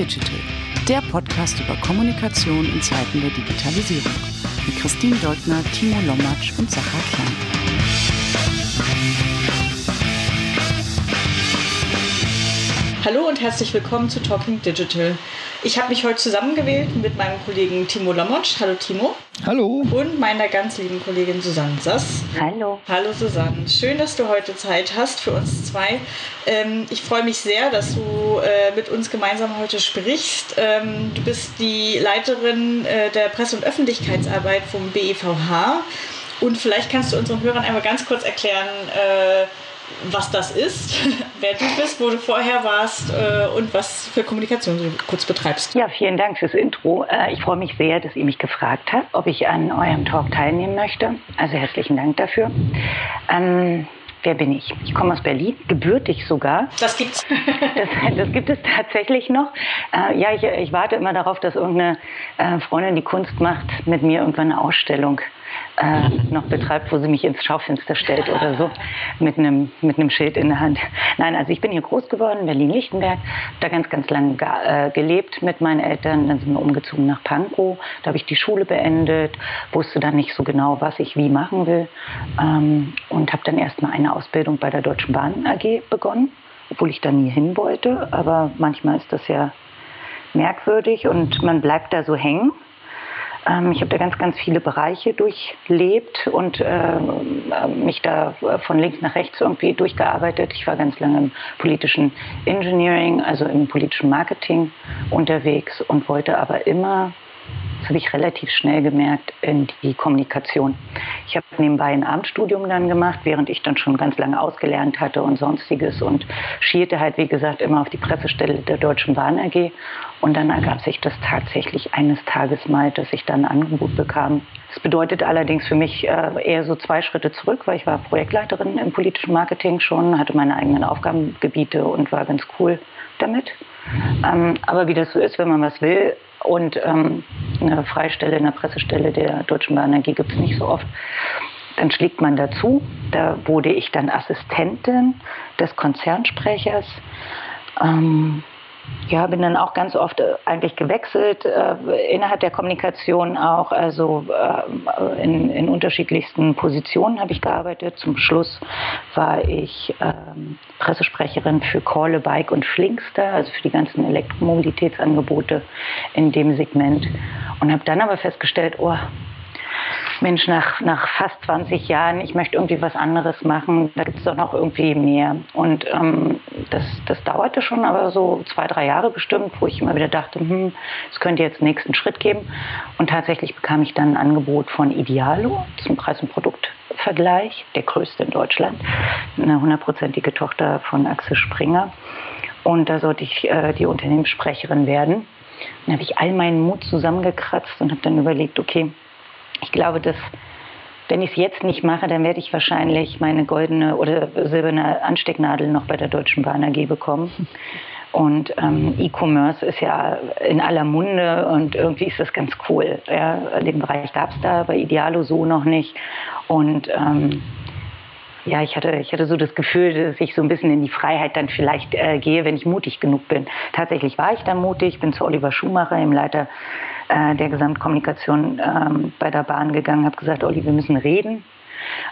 Digital, der Podcast über Kommunikation in Zeiten der Digitalisierung. Mit Christine Deutner, Timo Lommatsch und Sacha Klein. Hallo und herzlich willkommen zu Talking Digital. Ich habe mich heute zusammengewählt mit meinem Kollegen Timo Lomotsch. Hallo Timo. Hallo. Und meiner ganz lieben Kollegin Susanne Sass. Hallo. Hallo Susanne. Schön, dass du heute Zeit hast für uns zwei. Ähm, ich freue mich sehr, dass du äh, mit uns gemeinsam heute sprichst. Ähm, du bist die Leiterin äh, der Presse- und Öffentlichkeitsarbeit vom BEVH. Und vielleicht kannst du unseren Hörern einmal ganz kurz erklären, äh, was das ist, wer du bist, wo du vorher warst äh, und was für Kommunikation du kurz betreibst. Ja, vielen Dank fürs Intro. Äh, ich freue mich sehr, dass ihr mich gefragt habt, ob ich an eurem Talk teilnehmen möchte. Also herzlichen Dank dafür. Ähm, Wer bin ich? Ich komme aus Berlin, gebürtig sogar. Das gibt's. das, das gibt es tatsächlich noch. Äh, ja, ich, ich, warte immer darauf, dass irgendeine äh, Freundin, die Kunst macht, mit mir irgendwann eine Ausstellung äh, noch betreibt, wo sie mich ins Schaufenster stellt oder so, mit einem mit einem Schild in der Hand. Nein, also ich bin hier groß geworden, Berlin-Lichtenberg, da ganz, ganz lange äh, gelebt mit meinen Eltern. Dann sind wir umgezogen nach Pankow, da habe ich die Schule beendet, wusste dann nicht so genau, was ich wie machen will ähm, und habe dann erstmal eine Ausbildung bei der Deutschen Bahn AG begonnen, obwohl ich da nie hin wollte, aber manchmal ist das ja merkwürdig und man bleibt da so hängen. Ähm, ich habe da ganz, ganz viele Bereiche durchlebt und äh, mich da von links nach rechts irgendwie durchgearbeitet. Ich war ganz lange im politischen Engineering, also im politischen Marketing unterwegs und wollte aber immer das habe ich relativ schnell gemerkt, in die Kommunikation. Ich habe nebenbei ein Abendstudium dann gemacht, während ich dann schon ganz lange ausgelernt hatte und sonstiges und schierte halt, wie gesagt, immer auf die Pressestelle der Deutschen Bahn AG. Und dann ergab sich das tatsächlich eines Tages mal, dass ich dann ein Angebot bekam. Das bedeutet allerdings für mich äh, eher so zwei Schritte zurück, weil ich war Projektleiterin im politischen Marketing schon, hatte meine eigenen Aufgabengebiete und war ganz cool damit. Ähm, aber wie das so ist, wenn man was will, und ähm, eine Freistelle, eine Pressestelle der Deutschen Bahn AG gibt es nicht so oft. Dann schlägt man dazu. Da wurde ich dann Assistentin des Konzernsprechers. Ähm, ja, bin dann auch ganz oft äh, eigentlich gewechselt, äh, innerhalb der Kommunikation auch, also äh, in, in, unterschiedlichsten Positionen habe ich gearbeitet. Zum Schluss war ich ähm, Pressesprecherin für Corle, Bike und Flinkster, also für die ganzen Elektromobilitätsangebote in dem Segment. Und habe dann aber festgestellt, oh, Mensch, nach, nach fast 20 Jahren, ich möchte irgendwie was anderes machen, da gibt es doch noch irgendwie mehr. Und ähm, das, das dauerte schon, aber so zwei, drei Jahre bestimmt, wo ich immer wieder dachte, hm, es könnte jetzt nächsten Schritt geben. Und tatsächlich bekam ich dann ein Angebot von Idealo zum Preis- und Produktvergleich, der größte in Deutschland, eine hundertprozentige Tochter von Axel Springer. Und da sollte ich äh, die Unternehmenssprecherin werden. Dann habe ich all meinen Mut zusammengekratzt und habe dann überlegt, okay, ich glaube, dass wenn ich es jetzt nicht mache, dann werde ich wahrscheinlich meine goldene oder silberne Anstecknadel noch bei der Deutschen Bahn AG bekommen. Und ähm, E-Commerce ist ja in aller Munde und irgendwie ist das ganz cool. Ja, den Bereich gab es da bei Idealo so noch nicht. Und ähm, ja, ich hatte, ich hatte so das Gefühl, dass ich so ein bisschen in die Freiheit dann vielleicht äh, gehe, wenn ich mutig genug bin. Tatsächlich war ich dann mutig, bin zu Oliver Schumacher, dem Leiter äh, der Gesamtkommunikation ähm, bei der Bahn gegangen, habe gesagt, Olli, wir müssen reden.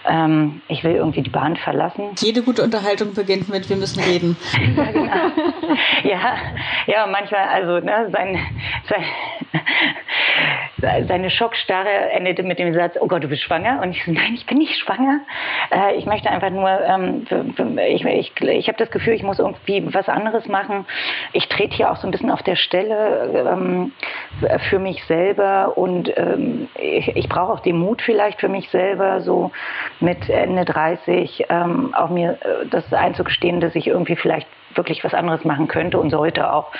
Ähm, ich will irgendwie die Bahn verlassen. Jede gute Unterhaltung beginnt mit, wir müssen reden. ja, genau. ja, ja, manchmal, also ne, sein, sein, seine Schockstarre endete mit dem Satz, oh Gott, du bist schwanger. Und ich so, nein, ich bin nicht schwanger. Äh, ich möchte einfach nur, ähm, ich, ich, ich habe das Gefühl, ich muss irgendwie was anderes machen. Ich trete hier auch so ein bisschen auf der Stelle ähm, für mich selber und ähm, ich, ich brauche auch den Mut vielleicht für mich selber, so mit Ende 30 ähm, auch mir äh, das einzugestehen, dass ich irgendwie vielleicht wirklich was anderes machen könnte und sollte auch.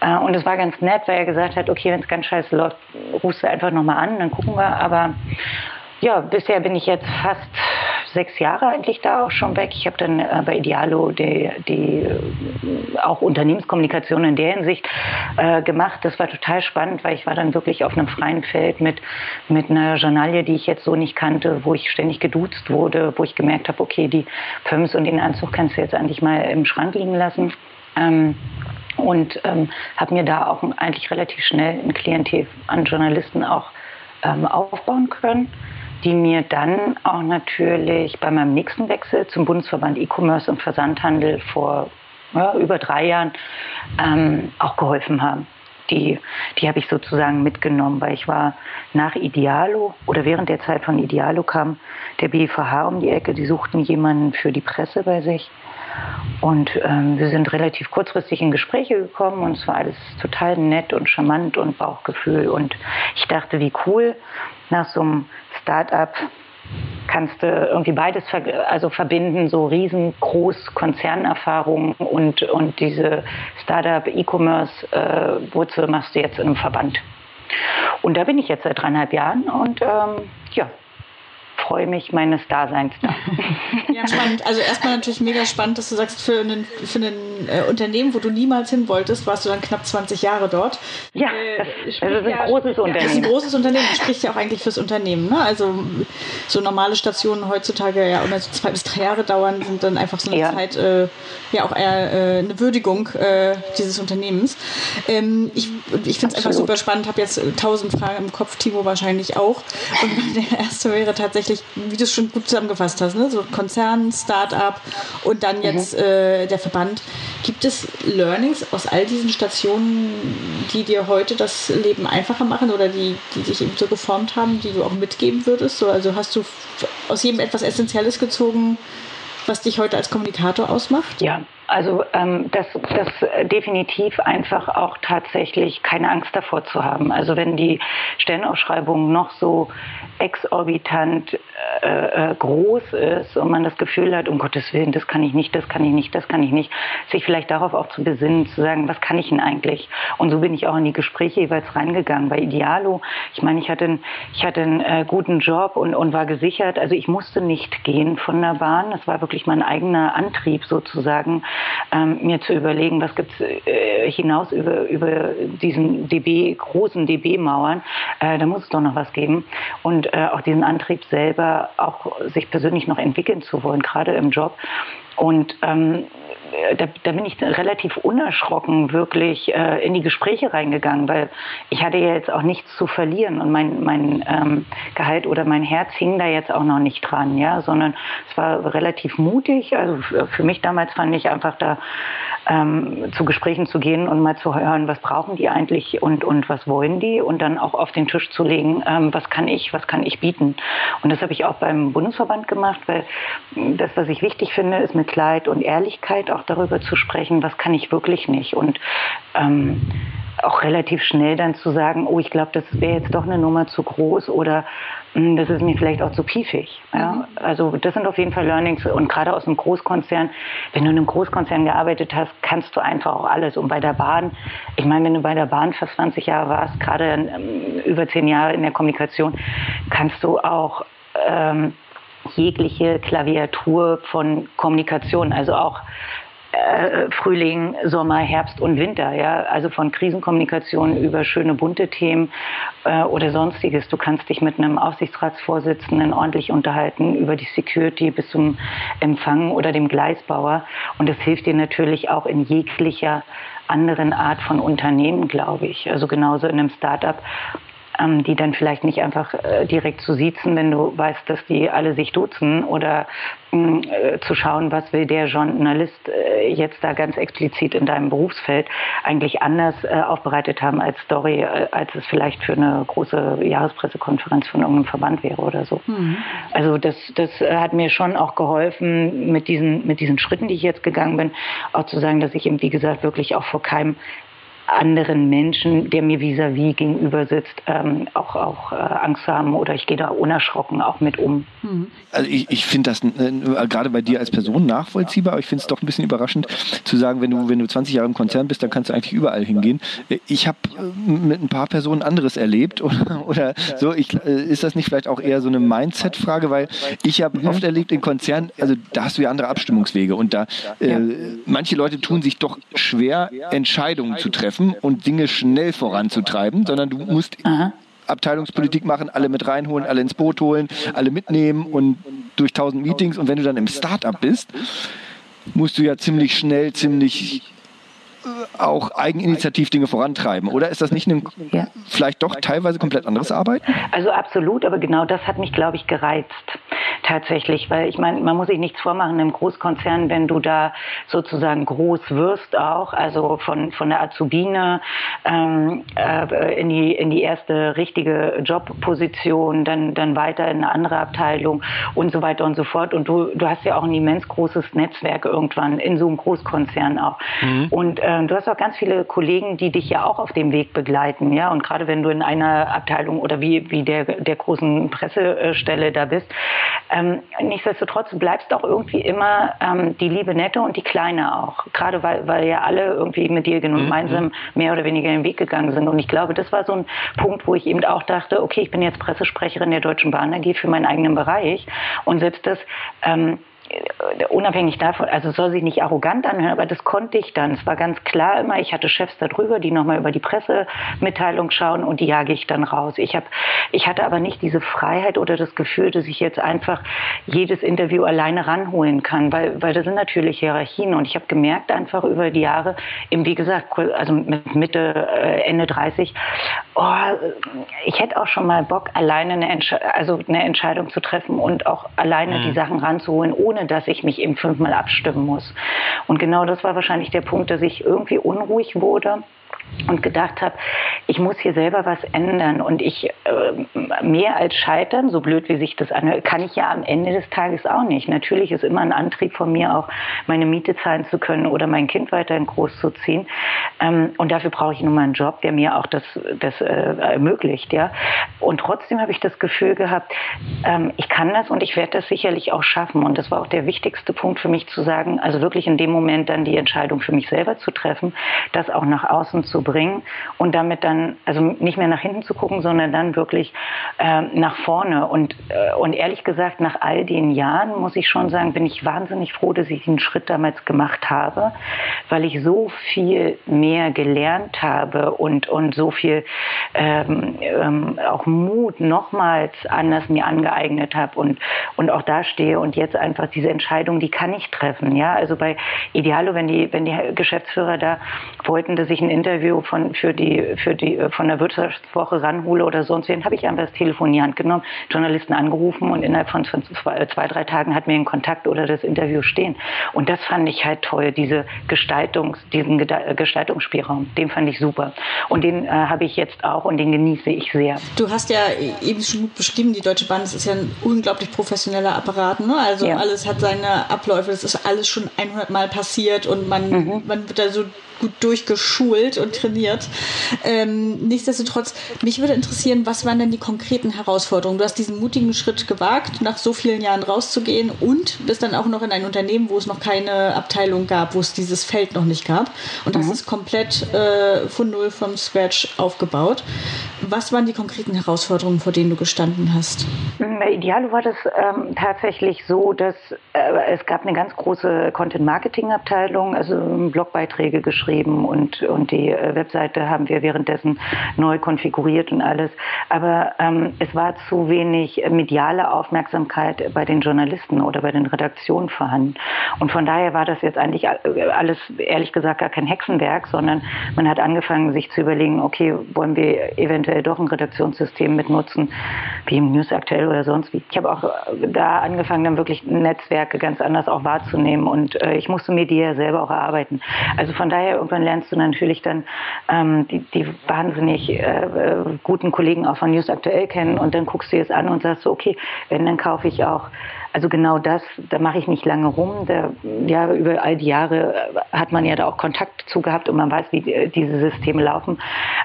Äh, und es war ganz nett, weil er gesagt hat, okay, wenn es ganz scheiße läuft, rufst du einfach nochmal an, dann gucken wir. Aber ja, bisher bin ich jetzt fast sechs Jahre eigentlich da auch schon weg. Ich habe dann bei Idealo die, die äh, auch Unternehmenskommunikation in der Hinsicht äh, gemacht. Das war total spannend, weil ich war dann wirklich auf einem freien Feld mit, mit einer Journalie, die ich jetzt so nicht kannte, wo ich ständig geduzt wurde, wo ich gemerkt habe, okay, die Pumps und den Anzug kannst du jetzt eigentlich mal im Schrank liegen lassen Ähm, und ähm, habe mir da auch eigentlich relativ schnell ein Klientel an Journalisten auch ähm, aufbauen können, die mir dann auch natürlich bei meinem nächsten Wechsel zum Bundesverband E-Commerce und Versandhandel vor ja, über drei Jahren ähm, auch geholfen haben. Die, die habe ich sozusagen mitgenommen, weil ich war nach Idealo oder während der Zeit von Idealo kam der BVH um die Ecke, die suchten jemanden für die Presse bei sich. Und ähm, wir sind relativ kurzfristig in Gespräche gekommen und es war alles total nett und charmant und Bauchgefühl. Und ich dachte, wie cool, nach so einem Start-up kannst du irgendwie beides ver also verbinden, so riesengroß Konzernerfahrung und, und diese Startup E-Commerce-Wurzel äh, machst du jetzt in einem Verband. Und da bin ich jetzt seit dreieinhalb Jahren und ähm, ja, freue mich meines Daseins da. Ja, spannend. Also erstmal natürlich mega spannend, dass du sagst, für ein, für ein äh, Unternehmen, wo du niemals hin wolltest, warst du dann knapp 20 Jahre dort. Ja, äh, das, das ist ein ja, großes Unternehmen. Das ist ein großes Unternehmen. Das spricht ja auch eigentlich fürs Unternehmen. Ne? Also so normale Stationen heutzutage ja immer so zwei bis drei Jahre dauern, sind dann einfach so eine ja. Zeit, äh, ja auch eher äh, eine Würdigung äh, dieses Unternehmens. Ähm, ich ich finde es einfach super spannend, habe jetzt tausend Fragen im Kopf, Timo wahrscheinlich auch. Und der erste wäre tatsächlich, wie du es schon gut zusammengefasst hast, ne? so Konzern, Start-up und dann mhm. jetzt mhm. äh, der Verband. Gibt es Learnings aus all diesen Stationen, die dir heute das Leben einfacher machen oder die, die dich eben so geformt haben, die du auch mitgeben würdest? So, also hast du aus jedem etwas Essentielles gezogen, was dich heute als Kommunikator ausmacht? Ja, also ähm, das, das definitiv einfach auch tatsächlich keine Angst davor zu haben. Also wenn die Stellenausschreibung noch so exorbitant äh, äh, groß ist und man das Gefühl hat, um Gottes Willen, das kann ich nicht, das kann ich nicht, das kann ich nicht, sich vielleicht darauf auch zu besinnen, zu sagen, was kann ich denn eigentlich? Und so bin ich auch in die Gespräche jeweils reingegangen. Bei Idealo, ich meine, ich hatte, einen, ich hatte einen äh, guten Job und, und war gesichert. Also ich musste nicht gehen von der Bahn. Das war wirklich mein eigener Antrieb sozusagen, ähm, mir zu überlegen, was gibt es äh, hinaus über, über diesen DB, großen DB-Mauern. Äh, da muss es doch noch was geben. Und äh, auch diesen Antrieb selber, auch sich persönlich noch entwickeln zu wollen, gerade im Job. Und ähm, da, da, bin ich relativ unerschrocken wirklich äh, in die Gespräche reingegangen, weil ich hatte ja jetzt auch nichts zu verlieren und mein, mein ähm, Gehalt oder mein Herz hing da jetzt auch noch nicht dran, ja, sondern es war relativ mutig. Also für mich damals fand ich einfach da ähm, zu Gesprächen zu gehen und mal zu hören, was brauchen die eigentlich und, und was wollen die und dann auch auf den Tisch zu legen, ähm, was kann ich, was kann ich bieten. Und das habe ich auch beim Bundesverband gemacht, weil das, was ich wichtig finde, ist mit Kleid und Ehrlichkeit auch darüber zu sprechen, was kann ich wirklich nicht. Und ähm, auch relativ schnell dann zu sagen, oh, ich glaube, das wäre jetzt doch eine Nummer zu groß oder mh, hm, das ist mir vielleicht auch zu piefig. Ja? Mhm. Also das sind auf jeden Fall Learnings und gerade aus einem Großkonzern, wenn du in einem Großkonzern gearbeitet hast, kannst du einfach auch alles. Und bei der Bahn, ich meine, wenn du bei der Bahn fast 20 Jahre warst, gerade ähm, über 10 Jahre in der Kommunikation, kannst du auch ähm, jegliche Klaviatur von Kommunikation, also auch äh, Frühling, Sommer, Herbst und Winter, ja, also von Krisenkommunikation über schöne bunte Themen äh, oder sonstiges. Du kannst dich mit einem Aufsichtsratsvorsitzenden ordentlich unterhalten über die Security bis zum Empfang oder dem Gleisbauer und das hilft dir natürlich auch in jeglicher anderen Art von Unternehmen, glaube ich. Also genauso in einem Startup ähm, die dann vielleicht nicht einfach äh, direkt zu siezen, wenn du weißt, dass die alle sich duzen oder mh, äh, zu schauen, was will der Journalist äh, jetzt da ganz explizit in deinem Berufsfeld eigentlich anders äh, aufbereitet haben als Story, äh, als es vielleicht für eine große Jahrespressekonferenz von irgendeinem Verband wäre oder so. Mhm. Also das, das hat mir schon auch geholfen mit diesen, mit diesen Schritten, die ich jetzt gegangen bin, auch zu sagen, dass ich eben, wie gesagt, wirklich auch vor keinem anderen Menschen, der mir vis-à-vis -vis gegenüber sitzt, ähm, auch, auch äh, Angst haben oder ich gehe da unerschrocken auch mit um. Mhm. Also ich, ich finde das äh, gerade bei dir als Person nachvollziehbar, aber ich finde es doch ein bisschen überraschend zu sagen, wenn du, wenn du 20 Jahre im Konzern bist, dann kannst du eigentlich überall hingehen. Ich habe äh, mit ein paar Personen anderes erlebt oder, oder so. Ich, äh, ist das nicht vielleicht auch eher so eine Mindset-Frage, weil ich habe mhm. oft erlebt in Konzernen, also da hast du ja andere Abstimmungswege und da äh, manche Leute tun sich doch schwer, Entscheidungen zu treffen treffen und Dinge schnell voranzutreiben, sondern du musst Aha. Abteilungspolitik machen, alle mit reinholen, alle ins Boot holen, alle mitnehmen und durch tausend Meetings. Und wenn du dann im Startup bist, musst du ja ziemlich schnell, ziemlich auch eigeninitiativ Dinge vorantreiben? Oder ist das nicht ein ja. vielleicht doch teilweise komplett anderes Arbeiten? Also absolut, aber genau das hat mich, glaube ich, gereizt tatsächlich, weil ich meine, man muss sich nichts vormachen im Großkonzern, wenn du da sozusagen groß wirst auch, also von, von der Azubine ähm, äh, in, die, in die erste richtige Jobposition, dann, dann weiter in eine andere Abteilung und so weiter und so fort. Und du, du hast ja auch ein immens großes Netzwerk irgendwann in so einem Großkonzern auch. Mhm. Und äh, du hast auch ganz viele Kollegen, die dich ja auch auf dem Weg begleiten, ja. Und gerade wenn du in einer Abteilung oder wie, wie der, der großen Pressestelle da bist, ähm, nichtsdestotrotz bleibst auch irgendwie immer ähm, die liebe Nette und die Kleine auch. Gerade weil, weil ja alle irgendwie mit dir mhm. gemeinsam mehr oder weniger den Weg gegangen sind. Und ich glaube, das war so ein Punkt, wo ich eben auch dachte, okay, ich bin jetzt Pressesprecherin der Deutschen Bahn AG für meinen eigenen Bereich. Und selbst das ähm, äh, unabhängig davon, also soll sich nicht arrogant anhören, aber das konnte ich dann. Es war ganz klar immer, ich hatte Chefs darüber, die nochmal über die Pressemitteilung schauen und die jage ich dann raus. Ich, hab, ich hatte aber nicht diese Freiheit oder das Gefühl, dass ich jetzt einfach jedes Interview alleine ranholen kann, weil, weil das sind natürlich Hierarchien und ich habe gemerkt einfach über die Jahre, eben wie gesagt, also mit Mitte, äh, Ende 30, oh, ich hätte auch schon mal Bock, alleine eine, Entsche also eine Entscheidung zu treffen und auch alleine mhm. die Sachen ranzuholen, ohne ohne dass ich mich eben fünfmal abstimmen muss. Und genau das war wahrscheinlich der Punkt, dass ich irgendwie unruhig wurde und gedacht habe, ich muss hier selber was ändern und ich äh, mehr als scheitern, so blöd wie sich das anhört, kann ich ja am Ende des Tages auch nicht. Natürlich ist immer ein Antrieb von mir auch, meine Miete zahlen zu können oder mein Kind weiterhin großzuziehen. Ähm, und dafür brauche ich nun mal einen Job, der mir auch das, das äh, ermöglicht. Ja? Und trotzdem habe ich das Gefühl gehabt, ähm, ich kann das und ich werde das sicherlich auch schaffen. Und das war auch der wichtigste Punkt für mich zu sagen, also wirklich in dem Moment dann die Entscheidung für mich selber zu treffen, das auch nach außen zu bringen und damit dann, also nicht mehr nach hinten zu gucken, sondern dann wirklich äh, nach vorne. Und, äh, und ehrlich gesagt, nach all den Jahren muss ich schon sagen, bin ich wahnsinnig froh, dass ich den Schritt damals gemacht habe, weil ich so viel mehr gelernt habe und, und so viel ähm, ähm, auch Mut nochmals anders mir angeeignet habe und, und auch da stehe und jetzt einfach diese Entscheidung, die kann ich treffen. Ja, also bei Idealo, wenn die, wenn die Geschäftsführer da wollten, dass ich ein Interview Interview von, für die, für die, äh, von der Wirtschaftswoche ranhole oder sonst wen, habe ich einfach das Telefon in die Hand genommen, Journalisten angerufen und innerhalb von zwei, äh, zwei, drei Tagen hat mir ein Kontakt oder das Interview stehen. Und das fand ich halt toll, diese Gestaltungs, diesen äh, Gestaltungsspielraum, den fand ich super. Und den äh, habe ich jetzt auch und den genieße ich sehr. Du hast ja eben schon gut beschrieben, die Deutsche Bahn, das ist ja ein unglaublich professioneller Apparat. Ne? Also ja. alles hat seine Abläufe, das ist alles schon 100 Mal passiert und man, mhm. man wird da so gut durchgeschult und trainiert. Ähm, nichtsdestotrotz, mich würde interessieren, was waren denn die konkreten Herausforderungen? Du hast diesen mutigen Schritt gewagt, nach so vielen Jahren rauszugehen und bist dann auch noch in ein Unternehmen, wo es noch keine Abteilung gab, wo es dieses Feld noch nicht gab. Und das mhm. ist komplett äh, von Null, vom Scratch aufgebaut. Was waren die konkreten Herausforderungen, vor denen du gestanden hast? Bei Idealo war das ähm, tatsächlich so, dass äh, es gab eine ganz große Content-Marketing-Abteilung, also Blogbeiträge geschrieben geschrieben und, und die äh, Webseite haben wir währenddessen neu konfiguriert und alles. Aber ähm, es war zu wenig mediale Aufmerksamkeit bei den Journalisten oder bei den Redaktionen vorhanden. Und von daher war das jetzt eigentlich alles, ehrlich gesagt, gar kein Hexenwerk, sondern man hat angefangen, sich zu überlegen, okay, wollen wir eventuell doch ein Redaktionssystem mitnutzen, wie im News aktuell oder sonst wie. Ich habe auch da angefangen, dann wirklich Netzwerke ganz anders auch wahrzunehmen und äh, ich musste mir die ja selber auch erarbeiten. Also von daher irgendwann lernst du natürlich dann ähm, die, die wahnsinnig äh, guten Kollegen auch von News Aktuell kennen und dann guckst du es an und sagst so, okay, wenn, dann kaufe ich auch also genau das, da mache ich nicht lange rum. Da, ja, über all die Jahre hat man ja da auch Kontakt zu gehabt und man weiß, wie diese Systeme laufen.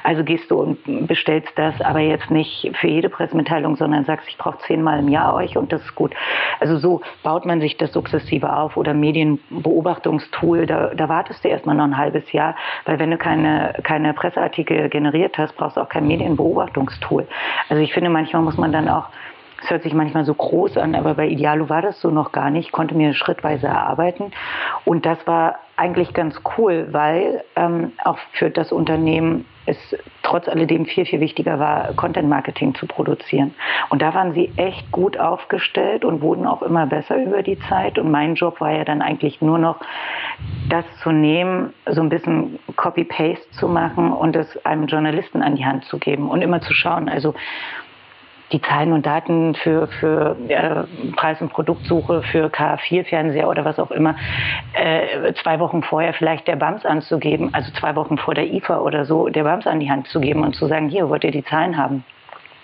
Also gehst du und bestellst das, aber jetzt nicht für jede Pressemitteilung, sondern sagst, ich brauche zehnmal im Jahr euch und das ist gut. Also so baut man sich das sukzessive auf oder Medienbeobachtungstool, da, da wartest du erstmal noch ein halbes Jahr, weil wenn du keine, keine Presseartikel generiert hast, brauchst du auch kein Medienbeobachtungstool. Also ich finde, manchmal muss man dann auch es hört sich manchmal so groß an, aber bei Idealo war das so noch gar nicht. Ich konnte mir schrittweise erarbeiten. Und das war eigentlich ganz cool, weil ähm, auch für das Unternehmen es trotz alledem viel, viel wichtiger war, Content Marketing zu produzieren. Und da waren sie echt gut aufgestellt und wurden auch immer besser über die Zeit. Und mein Job war ja dann eigentlich nur noch, das zu nehmen, so ein bisschen Copy-Paste zu machen und es einem Journalisten an die Hand zu geben und immer zu schauen. Also die Zahlen und Daten für, für äh, Preis- und Produktsuche für K4-Fernseher oder was auch immer, äh, zwei Wochen vorher vielleicht der BAMS anzugeben, also zwei Wochen vor der IFA oder so, der BAMS an die Hand zu geben und zu sagen, hier wollt ihr die Zahlen haben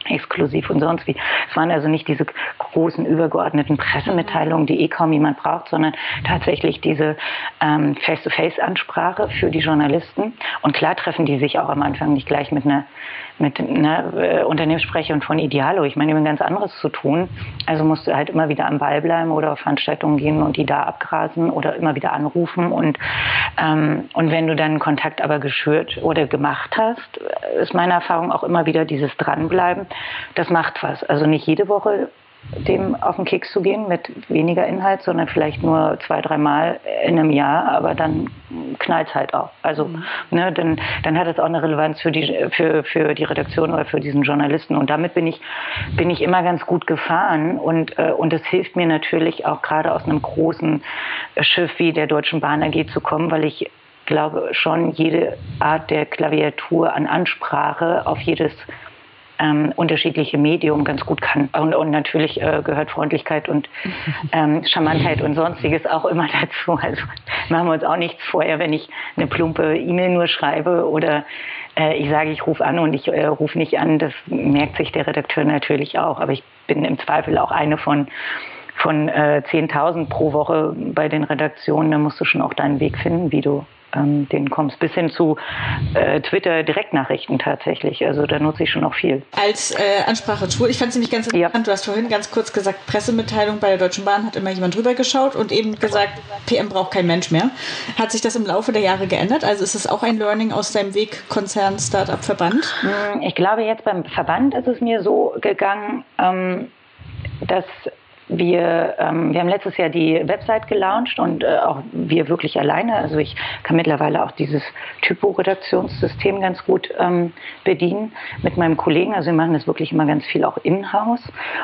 exklusiv und sonst wie. Es waren also nicht diese großen übergeordneten Pressemitteilungen, die eh kaum jemand braucht, sondern tatsächlich diese ähm, Face-to-Face-Ansprache für die Journalisten. Und klar treffen die sich auch am Anfang nicht gleich mit einer mit einer äh, Unternehmenssprecherin von Idealo. Ich meine, die haben ganz anderes zu tun. Also musst du halt immer wieder am Ball bleiben oder auf Veranstaltungen gehen und die da abgrasen oder immer wieder anrufen. Und, ähm, und wenn du dann Kontakt aber geschürt oder gemacht hast, ist meine Erfahrung auch immer wieder dieses Dranbleiben. Das macht was. Also nicht jede Woche dem auf den Keks zu gehen mit weniger Inhalt, sondern vielleicht nur zwei, dreimal in einem Jahr, aber dann knallt es halt auch. Also mhm. ne, dann, dann hat es auch eine Relevanz für die, für, für die Redaktion oder für diesen Journalisten. Und damit bin ich, bin ich immer ganz gut gefahren und, äh, und es hilft mir natürlich auch gerade aus einem großen Schiff wie der Deutschen Bahn AG zu kommen, weil ich glaube schon jede Art der Klaviatur an Ansprache auf jedes ähm, unterschiedliche Medium ganz gut kann. Und, und natürlich äh, gehört Freundlichkeit und ähm, Charmantheit und sonstiges auch immer dazu. Also machen wir uns auch nichts vorher, wenn ich eine plumpe E-Mail nur schreibe oder äh, ich sage, ich rufe an und ich äh, rufe nicht an. Das merkt sich der Redakteur natürlich auch. Aber ich bin im Zweifel auch eine von von äh, 10.000 pro Woche bei den Redaktionen. Da musst du schon auch deinen Weg finden, wie du ähm, den kommst, bis hin zu äh, Twitter-Direktnachrichten tatsächlich. Also da nutze ich schon noch viel. Als äh, Ansprache-Tool, ich fand es nämlich ganz interessant, ja. du hast vorhin ganz kurz gesagt, Pressemitteilung bei der Deutschen Bahn hat immer jemand drüber geschaut und eben gesagt, PM braucht kein Mensch mehr. Hat sich das im Laufe der Jahre geändert? Also ist es auch ein Learning aus deinem Weg Konzern, Startup, Verband? Hm, ich glaube, jetzt beim Verband ist es mir so gegangen, ähm, dass wir, ähm, wir haben letztes Jahr die Website gelauncht und äh, auch wir wirklich alleine. Also ich kann mittlerweile auch dieses Typo-Redaktionssystem ganz gut ähm, bedienen mit meinem Kollegen. Also wir machen das wirklich immer ganz viel auch in-house.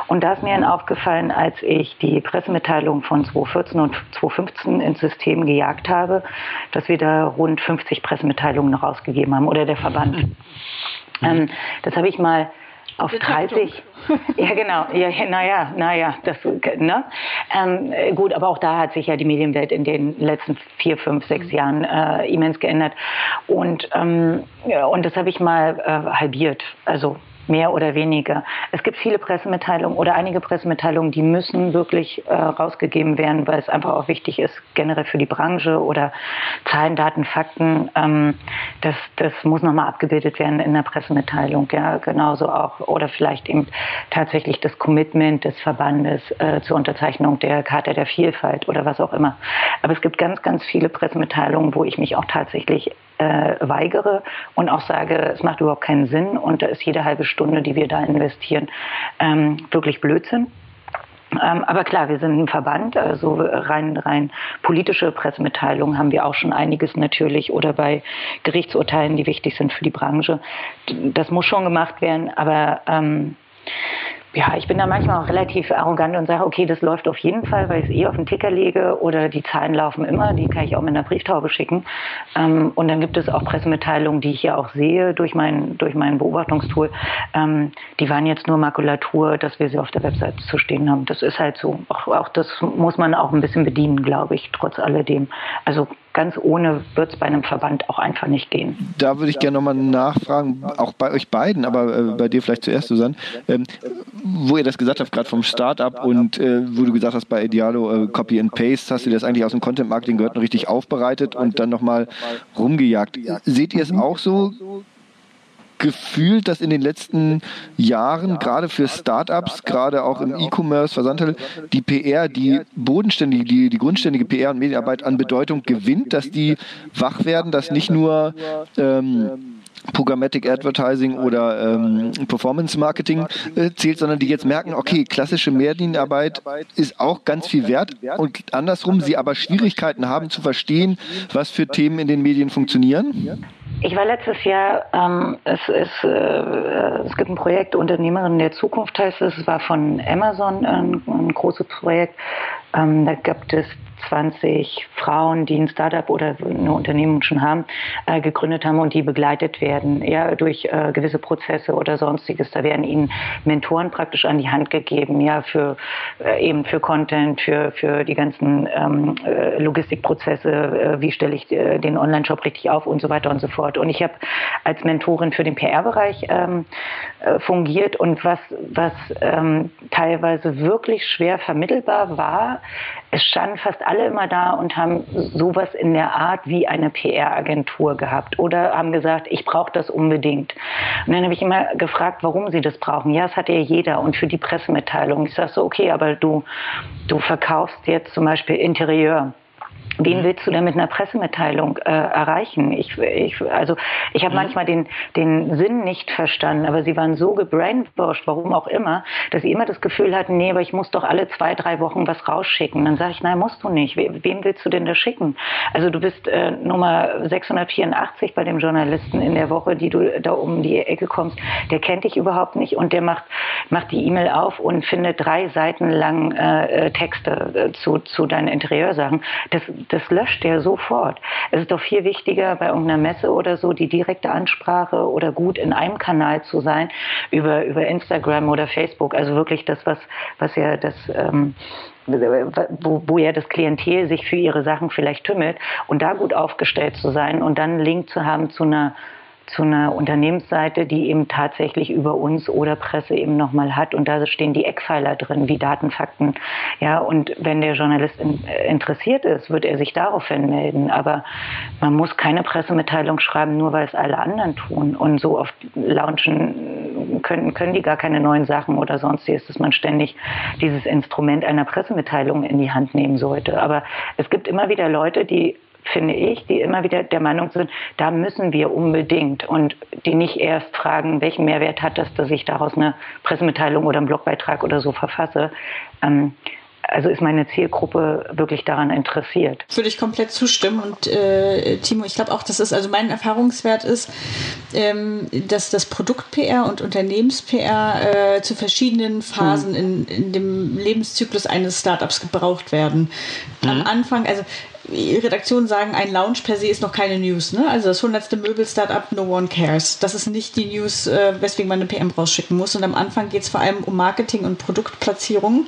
Und da ist mir dann aufgefallen, als ich die Pressemitteilung von 2014 und 2015 ins System gejagt habe, dass wir da rund 50 Pressemitteilungen noch rausgegeben haben oder der Verband. Mhm. Ähm, das habe ich mal auf 30. ja, genau. Ja, naja, naja, das, ne? Ähm, gut, aber auch da hat sich ja die Medienwelt in den letzten vier, fünf, sechs mhm. Jahren äh, immens geändert. Und, ähm, ja, und das habe ich mal äh, halbiert. Also mehr oder weniger. Es gibt viele Pressemitteilungen oder einige Pressemitteilungen, die müssen wirklich äh, rausgegeben werden, weil es einfach auch wichtig ist, generell für die Branche oder Zahlen, Daten, Fakten. Ähm, das, das muss nochmal abgebildet werden in der Pressemitteilung. Ja, genauso auch. Oder vielleicht eben tatsächlich das Commitment des Verbandes äh, zur Unterzeichnung der Charta der Vielfalt oder was auch immer. Aber es gibt ganz, ganz viele Pressemitteilungen, wo ich mich auch tatsächlich äh, weigere und auch sage, es macht überhaupt keinen Sinn und da ist jede halbe Stunde, die wir da investieren, ähm, wirklich Blödsinn. Ähm, aber klar, wir sind ein Verband, also rein, rein politische Pressemitteilungen haben wir auch schon einiges natürlich oder bei Gerichtsurteilen, die wichtig sind für die Branche. Das muss schon gemacht werden, aber ähm, ja, ich bin da manchmal auch relativ arrogant und sage, okay, das läuft auf jeden Fall, weil ich es eh auf den Ticker lege oder die Zahlen laufen immer, die kann ich auch mit einer Brieftaube schicken. Ähm, und dann gibt es auch Pressemitteilungen, die ich ja auch sehe durch mein, durch mein Beobachtungstool. Ähm, die waren jetzt nur Makulatur, dass wir sie auf der Website zu stehen haben. Das ist halt so. Auch, auch das muss man auch ein bisschen bedienen, glaube ich, trotz alledem. Also ganz ohne wird es bei einem Verband auch einfach nicht gehen. Da würde ich gerne nochmal nachfragen, auch bei euch beiden, aber äh, bei dir vielleicht zuerst, Susanne, ähm, wo ihr das gesagt habt, gerade vom Startup und äh, wo du gesagt hast, bei Idealo äh, Copy and Paste, hast du das eigentlich aus dem Content Marketing gehört, noch richtig aufbereitet und dann nochmal rumgejagt. Seht ihr es auch so? Gefühlt, dass in den letzten Jahren, gerade für Startups, gerade auch im E-Commerce, Versandhandel, die PR, die bodenständige, die, die grundständige PR und Medienarbeit an Bedeutung gewinnt, dass die wach werden, dass nicht nur ähm, Programmatic Advertising oder ähm, Performance Marketing äh, zählt, sondern die jetzt merken, okay, klassische Mehrdienarbeit ist auch ganz viel wert und andersrum sie aber Schwierigkeiten haben zu verstehen, was für Themen in den Medien funktionieren? Ich war letztes Jahr, ähm, es, ist, äh, es gibt ein Projekt Unternehmerin der Zukunft heißt es, es war von Amazon ein, ein großes Projekt. Ähm, da gibt es 20 Frauen, die ein Startup oder eine Unternehmung schon haben, äh, gegründet haben und die begleitet werden, ja, durch äh, gewisse Prozesse oder sonstiges. Da werden ihnen Mentoren praktisch an die Hand gegeben, ja, für äh, eben für Content, für, für die ganzen ähm, äh, Logistikprozesse, äh, wie stelle ich äh, den Online-Shop richtig auf und so weiter und so fort. Und ich habe als Mentorin für den PR-Bereich ähm, fungiert und was, was ähm, teilweise wirklich schwer vermittelbar war, es standen fast alle immer da und haben sowas in der Art wie eine PR-Agentur gehabt oder haben gesagt, ich brauche das unbedingt. Und dann habe ich immer gefragt, warum sie das brauchen. Ja, es hat ja jeder und für die Pressemitteilung. Ich sage so, okay, aber du, du verkaufst jetzt zum Beispiel Interieur. Wen willst du denn mit einer Pressemitteilung äh, erreichen? Ich, ich, also ich habe mhm. manchmal den, den Sinn nicht verstanden, aber sie waren so gebrainwashed, warum auch immer, dass sie immer das Gefühl hatten, nee, aber ich muss doch alle zwei, drei Wochen was rausschicken. Dann sage ich, nein, musst du nicht. Wen willst du denn da schicken? Also du bist äh, Nummer 684 bei dem Journalisten in der Woche, die du da um die Ecke kommst. Der kennt dich überhaupt nicht und der macht, macht die E-Mail auf und findet drei Seiten lang äh, äh Texte äh, zu, zu deinen Interieursachen. Das, das löscht er sofort. Es ist doch viel wichtiger, bei irgendeiner Messe oder so die direkte Ansprache oder gut in einem Kanal zu sein, über, über Instagram oder Facebook. Also wirklich das, was, was ja das, ähm, wo, wo ja das Klientel sich für ihre Sachen vielleicht tümmelt und da gut aufgestellt zu sein und dann einen Link zu haben zu einer zu einer Unternehmensseite, die eben tatsächlich über uns oder Presse eben nochmal hat. Und da stehen die Eckpfeiler drin, wie Datenfakten. Ja, und wenn der Journalist in, äh, interessiert ist, wird er sich daraufhin melden. Aber man muss keine Pressemitteilung schreiben, nur weil es alle anderen tun. Und so oft launchen können, können die gar keine neuen Sachen oder sonstiges, dass man ständig dieses Instrument einer Pressemitteilung in die Hand nehmen sollte. Aber es gibt immer wieder Leute, die finde ich, die immer wieder der Meinung sind, da müssen wir unbedingt und die nicht erst fragen, welchen Mehrwert hat das, dass ich daraus eine Pressemitteilung oder einen Blogbeitrag oder so verfasse. Ähm, also ist meine Zielgruppe wirklich daran interessiert. Würde ich komplett zustimmen. Und äh, Timo, ich glaube auch, dass es, also mein Erfahrungswert ist, ähm, dass das Produkt-PR und Unternehmens-PR äh, zu verschiedenen Phasen hm. in, in dem Lebenszyklus eines Startups gebraucht werden. Mhm. Am Anfang, also Redaktionen sagen, ein Lounge per se ist noch keine News. Ne? Also das hundertste Möbel-Startup, no one cares. Das ist nicht die News, äh, weswegen man eine PM rausschicken muss. Und am Anfang geht es vor allem um Marketing und Produktplatzierung.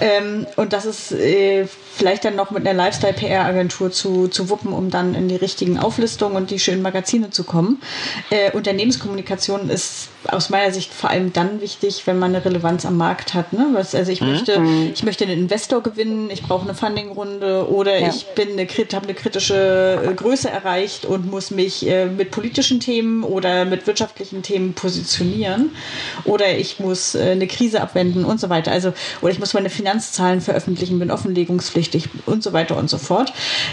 Ähm, und das ist äh, vielleicht dann noch mit einer Lifestyle-PR-Agentur zu, zu wuppen, um dann in die richtigen Auflistungen und die schönen Magazine zu kommen. Äh, Unternehmenskommunikation ist aus meiner Sicht vor allem dann wichtig, wenn man eine Relevanz am Markt hat. Ne? Was, also ich mhm. möchte, mhm. ich möchte einen Investor gewinnen, ich brauche eine Fundingrunde oder ja. ich bin eine, habe eine kritische äh, Größe erreicht und muss mich äh, mit politischen Themen oder mit wirtschaftlichen Themen positionieren oder ich muss äh, eine Krise abwenden und so weiter. Also oder ich muss meine Finanzzahlen veröffentlichen, bin offenlegungspflichtig und so weiter und so fort.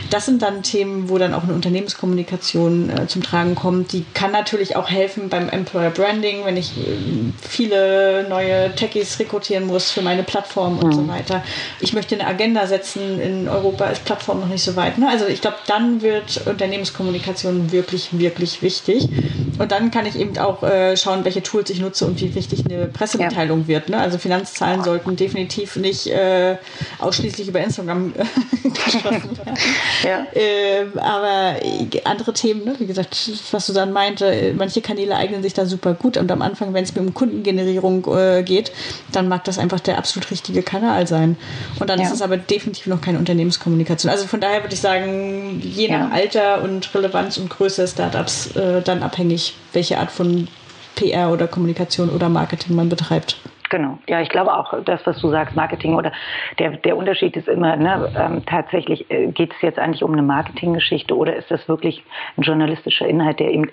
Das sind dann Themen, wo dann auch eine Unternehmenskommunikation äh, zum Tragen kommt. Die kann natürlich auch helfen beim Employer Branding wenn ich äh, viele neue Techies rekrutieren muss für meine Plattform und mhm. so weiter. Ich möchte eine Agenda setzen. In Europa ist Plattform noch nicht so weit. Ne? Also ich glaube, dann wird Unternehmenskommunikation wirklich, wirklich wichtig. Und dann kann ich eben auch äh, schauen, welche Tools ich nutze und wie wichtig eine Pressemitteilung ja. wird. Ne? Also Finanzzahlen sollten definitiv nicht äh, ausschließlich über Instagram geschossen werden. Ja. Äh, aber andere Themen, ne? wie gesagt, was du dann meinte, manche Kanäle eignen sich da super gut. Und am Anfang, wenn es mir um Kundengenerierung äh, geht, dann mag das einfach der absolut richtige Kanal sein. Und dann ja. ist es aber definitiv noch keine Unternehmenskommunikation. Also von daher würde ich sagen, je nach ja. Alter und Relevanz und Größe Startups äh, dann abhängig, welche Art von PR oder Kommunikation oder Marketing man betreibt. Genau. Ja, ich glaube auch, das, was du sagst, Marketing oder der, der Unterschied ist immer, ne, ähm, tatsächlich äh, geht es jetzt eigentlich um eine Marketinggeschichte oder ist das wirklich ein journalistischer Inhalt, der eben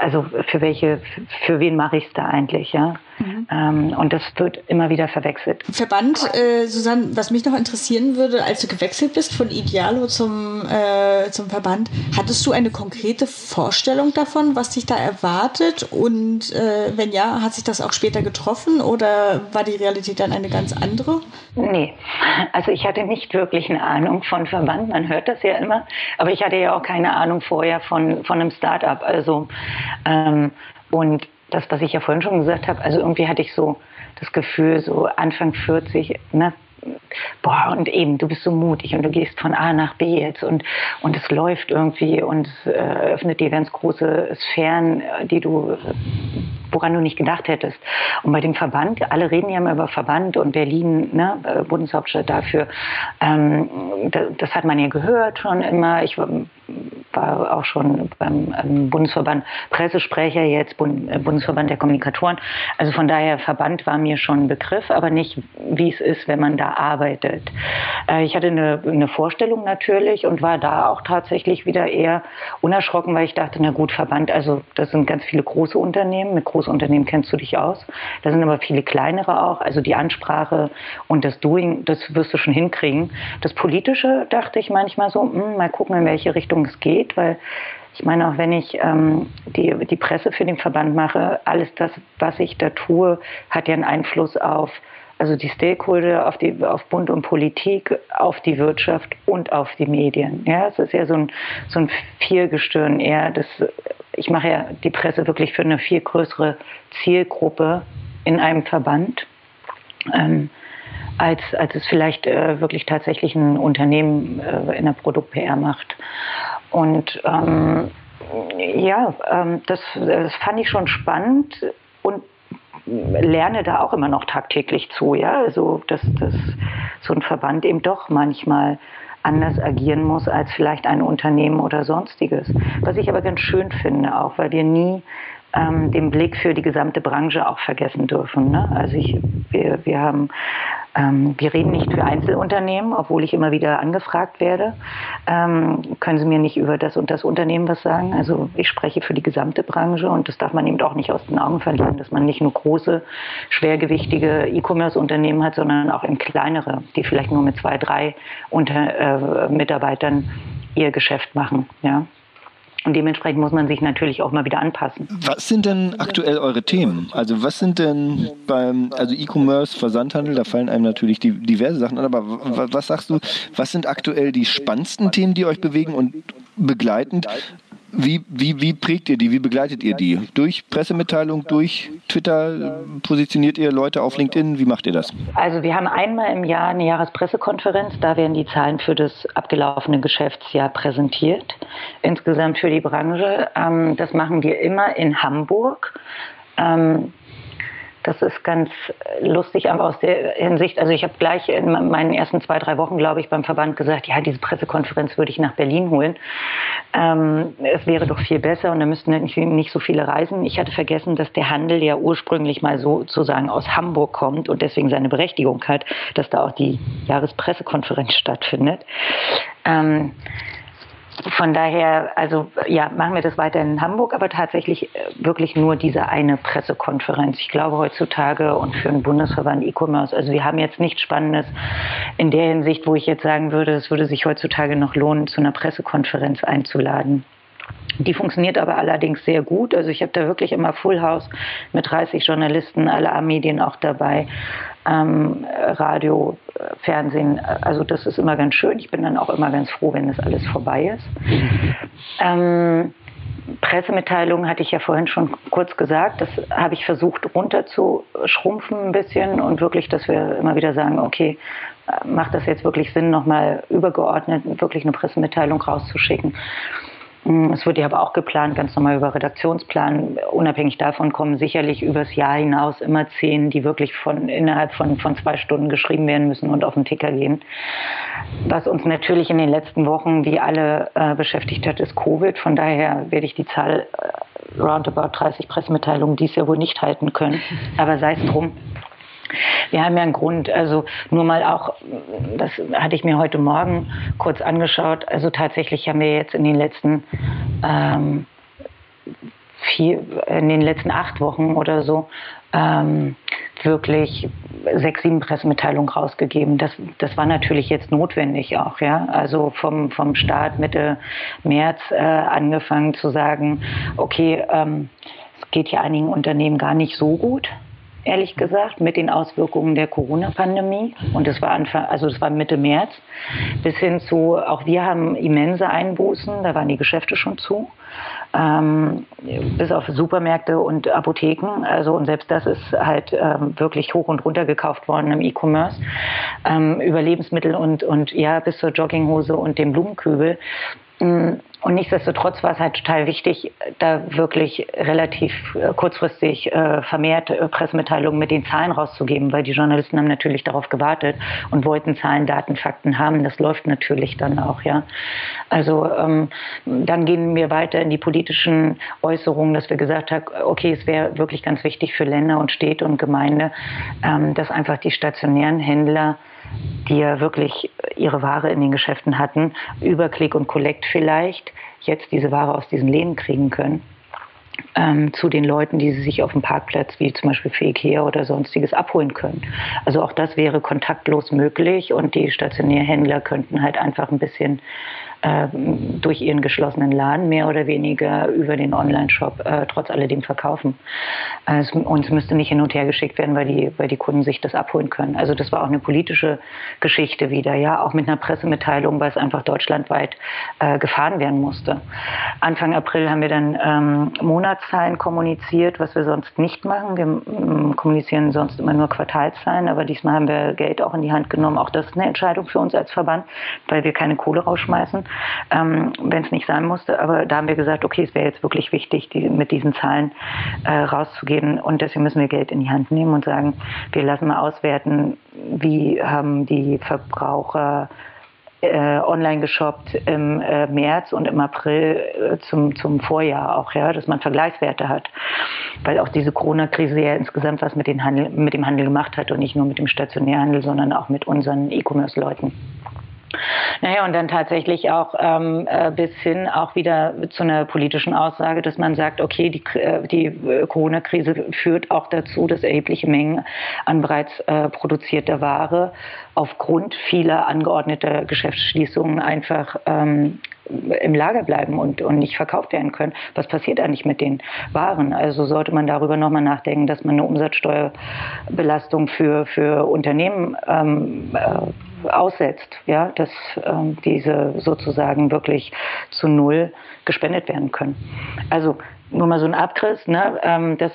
also für welche, für wen mache ich es da eigentlich, ja? Mhm. Ähm, und das wird immer wieder verwechselt. Verband, äh, Susanne, was mich noch interessieren würde, als du gewechselt bist von Idealo zum, äh, zum Verband, hattest du eine konkrete Vorstellung davon, was dich da erwartet? Und äh, wenn ja, hat sich das auch später getroffen oder war die Realität dann eine ganz andere? Nee, also ich hatte nicht wirklich eine Ahnung von Verband, man hört das ja immer, aber ich hatte ja auch keine Ahnung vorher von, von einem Start-up. Also ähm, und das, was ich ja vorhin schon gesagt habe, also irgendwie hatte ich so das Gefühl, so Anfang 40, ne, boah, und eben, du bist so mutig und du gehst von A nach B jetzt und, und es läuft irgendwie und es äh, öffnet dir ganz große Sphären, die du, woran du nicht gedacht hättest. Und bei dem Verband, alle reden ja immer über Verband und Berlin, ne, äh, Bundeshauptstadt dafür, ähm, das, das, hat man ja gehört schon immer. Ich war auch schon beim ähm, Bundesverband Pressesprecher, jetzt äh, Bundesverband der Kommunikatoren. Also von daher, Verband war mir schon ein Begriff, aber nicht, wie es ist, wenn man da arbeitet. Äh, ich hatte eine, eine Vorstellung natürlich und war da auch tatsächlich wieder eher unerschrocken, weil ich dachte, na gut, Verband, also das sind ganz viele große Unternehmen. Mit großen Unternehmen kennst du dich aus. Da sind aber viele kleinere auch. Also die Ansprache und das Doing, das wirst du schon hinkriegen. Das Politische dachte ich manchmal so, mh, hm, mal gucken, in welche Richtung es geht, weil ich meine, auch wenn ich ähm, die, die Presse für den Verband mache, alles das, was ich da tue, hat ja einen Einfluss auf also die Stakeholder auf, die, auf Bund und Politik, auf die Wirtschaft und auf die Medien. Ja, es ist ja so ein, so ein Viergestirn eher. Das, ich mache ja die Presse wirklich für eine viel größere Zielgruppe in einem Verband, ähm, als, als es vielleicht äh, wirklich tatsächlich ein Unternehmen äh, in der Produkt-PR macht. Und ähm, ja, ähm, das, das fand ich schon spannend und lerne da auch immer noch tagtäglich zu, ja, also dass, dass so ein Verband eben doch manchmal anders agieren muss als vielleicht ein Unternehmen oder sonstiges. Was ich aber ganz schön finde, auch weil wir nie ähm, den Blick für die gesamte Branche auch vergessen dürfen. Ne? Also ich, wir, wir haben wir reden nicht für Einzelunternehmen, obwohl ich immer wieder angefragt werde. Ähm, können Sie mir nicht über das und das Unternehmen was sagen? Also ich spreche für die gesamte Branche und das darf man eben auch nicht aus den Augen verlieren, dass man nicht nur große, schwergewichtige E-Commerce-Unternehmen hat, sondern auch eben kleinere, die vielleicht nur mit zwei, drei unter, äh, Mitarbeitern ihr Geschäft machen. Ja. Und dementsprechend muss man sich natürlich auch mal wieder anpassen. Was sind denn aktuell eure Themen? Also was sind denn beim, also E-Commerce, Versandhandel, da fallen einem natürlich die, diverse Sachen an, aber was sagst du, was sind aktuell die spannendsten Themen, die euch bewegen und begleitend? Wie, wie, wie prägt ihr die? Wie begleitet ihr die? Durch Pressemitteilung, durch Twitter? Positioniert ihr Leute auf LinkedIn? Wie macht ihr das? Also wir haben einmal im Jahr eine Jahrespressekonferenz. Da werden die Zahlen für das abgelaufene Geschäftsjahr präsentiert. Insgesamt für die Branche. Ähm, das machen wir immer in Hamburg. Das ist ganz lustig, aber aus der Hinsicht, also ich habe gleich in meinen ersten zwei, drei Wochen, glaube ich, beim Verband gesagt, ja, diese Pressekonferenz würde ich nach Berlin holen. Ähm, es wäre doch viel besser und da müssten nicht, nicht so viele reisen. Ich hatte vergessen, dass der Handel ja ursprünglich mal sozusagen aus Hamburg kommt und deswegen seine Berechtigung hat, dass da auch die Jahrespressekonferenz stattfindet. Ähm, von daher, also ja, machen wir das weiter in Hamburg, aber tatsächlich äh, wirklich nur diese eine Pressekonferenz. Ich glaube heutzutage und für den Bundesverband E-Commerce, also wir haben jetzt nichts Spannendes in der Hinsicht, wo ich jetzt sagen würde, es würde sich heutzutage noch lohnen, zu einer Pressekonferenz einzuladen. Die funktioniert aber allerdings sehr gut. Also ich habe da wirklich immer Full House mit 30 Journalisten, alle A-Medien auch dabei, ähm, Radio, Fernsehen. Also das ist immer ganz schön. Ich bin dann auch immer ganz froh, wenn das alles vorbei ist. Ähm, Pressemitteilungen hatte ich ja vorhin schon kurz gesagt. Das habe ich versucht runterzuschrumpfen ein bisschen und wirklich, dass wir immer wieder sagen, okay, macht das jetzt wirklich Sinn, nochmal übergeordnet wirklich eine Pressemitteilung rauszuschicken? Mm, es wird ja aber auch geplant, ganz normal über Redaktionsplan. Unabhängig davon kommen sicherlich übers Jahr hinaus immer zehn, die wirklich von, innerhalb von, von zwei Stunden geschrieben werden müssen und auf den Ticker gehen. Was uns natürlich in den letzten Wochen, wie alle, äh, beschäftigt hat, ist Covid. Von daher werde ich die Zahl äh, roundabout 30 Pressemitteilungen dies Jahr wohl nicht halten können. Aber sei es drum. Wir haben ja einen Grund, also nur mal auch, das hatte ich mir heute Morgen kurz angeschaut, also tatsächlich haben wir jetzt in den letzten ähm, vier, in den letzten acht Wochen oder so ähm, wirklich sechs, sieben Pressemitteilungen rausgegeben. Das, das war natürlich jetzt notwendig auch, ja. Also vom, vom Start Mitte März äh, angefangen zu sagen, okay, ähm, es geht ja einigen Unternehmen gar nicht so gut ehrlich gesagt, mit den Auswirkungen der Corona-Pandemie. Und das war Anfang, also das war Mitte März, bis hin zu, auch wir haben immense Einbußen, da waren die Geschäfte schon zu. Ähm, bis auf Supermärkte und Apotheken. Also und selbst das ist halt ähm, wirklich hoch und runter gekauft worden im E-Commerce. Ähm, über Lebensmittel und, und ja, bis zur Jogginghose und dem Blumenkübel. Mm, und nichtsdestotrotz war es halt total wichtig, da wirklich relativ äh, kurzfristig äh, vermehrt äh, Pressemitteilungen mit den Zahlen rauszugeben, weil die Journalisten haben natürlich darauf gewartet und wollten Zahlen, Daten, Fakten haben. Das läuft natürlich dann auch, ja. Also ähm, dann gehen wir weiter in die politischen Äußerungen, dass wir gesagt haben, okay, es wäre wirklich ganz wichtig für Länder und Städte und Gemeinde, ähm, dass einfach die stationären Händler die ja wirklich ihre Ware in den Geschäften hatten, über Click und Collect vielleicht jetzt diese Ware aus diesen Läden kriegen können. Ähm, zu den Leuten, die sie sich auf dem Parkplatz, wie zum Beispiel für Ikea oder sonstiges, abholen können. Also auch das wäre kontaktlos möglich und die Stationärhändler könnten halt einfach ein bisschen durch ihren geschlossenen Laden mehr oder weniger über den Online-Shop äh, trotz alledem verkaufen. Also uns müsste nicht hin und her geschickt werden, weil die, weil die Kunden sich das abholen können. Also das war auch eine politische Geschichte wieder, ja, auch mit einer Pressemitteilung, weil es einfach deutschlandweit äh, gefahren werden musste. Anfang April haben wir dann ähm, Monatszahlen kommuniziert, was wir sonst nicht machen. Wir ähm, kommunizieren sonst immer nur Quartalszahlen, aber diesmal haben wir Geld auch in die Hand genommen. Auch das ist eine Entscheidung für uns als Verband, weil wir keine Kohle rausschmeißen ähm, wenn es nicht sein musste. Aber da haben wir gesagt, okay, es wäre jetzt wirklich wichtig, die, mit diesen Zahlen äh, rauszugehen und deswegen müssen wir Geld in die Hand nehmen und sagen, wir lassen mal auswerten, wie haben die Verbraucher äh, online geshoppt im äh, März und im April äh, zum, zum Vorjahr auch, ja, dass man Vergleichswerte hat. Weil auch diese Corona-Krise ja insgesamt was mit, den Handel, mit dem Handel gemacht hat und nicht nur mit dem Stationärhandel, sondern auch mit unseren E-Commerce-Leuten. Naja, und dann tatsächlich auch ähm, äh, bis hin auch wieder zu einer politischen Aussage, dass man sagt, okay, die, äh, die äh, Corona-Krise führt auch dazu, dass erhebliche Mengen an bereits äh, produzierter Ware aufgrund vieler angeordneter Geschäftsschließungen einfach ähm, im Lager bleiben und, und nicht verkauft werden können. Was passiert eigentlich mit den Waren? Also sollte man darüber nochmal nachdenken, dass man eine Umsatzsteuerbelastung für, für Unternehmen ähm, äh, aussetzt, ja, dass ähm, diese sozusagen wirklich zu null gespendet werden können. Also nur mal so ein Abriss, ne? Ähm, das,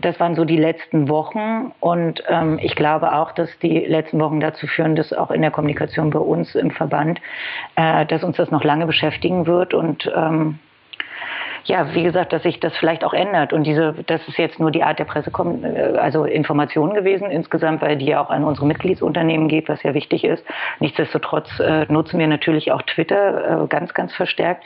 das waren so die letzten Wochen und ähm, ich glaube auch, dass die letzten Wochen dazu führen, dass auch in der Kommunikation bei uns im Verband, äh, dass uns das noch lange beschäftigen wird und ähm, ja, wie gesagt, dass sich das vielleicht auch ändert. Und diese, das ist jetzt nur die Art der Presse, äh, also Informationen gewesen insgesamt, weil die ja auch an unsere Mitgliedsunternehmen geht, was ja wichtig ist. Nichtsdestotrotz äh, nutzen wir natürlich auch Twitter äh, ganz, ganz verstärkt.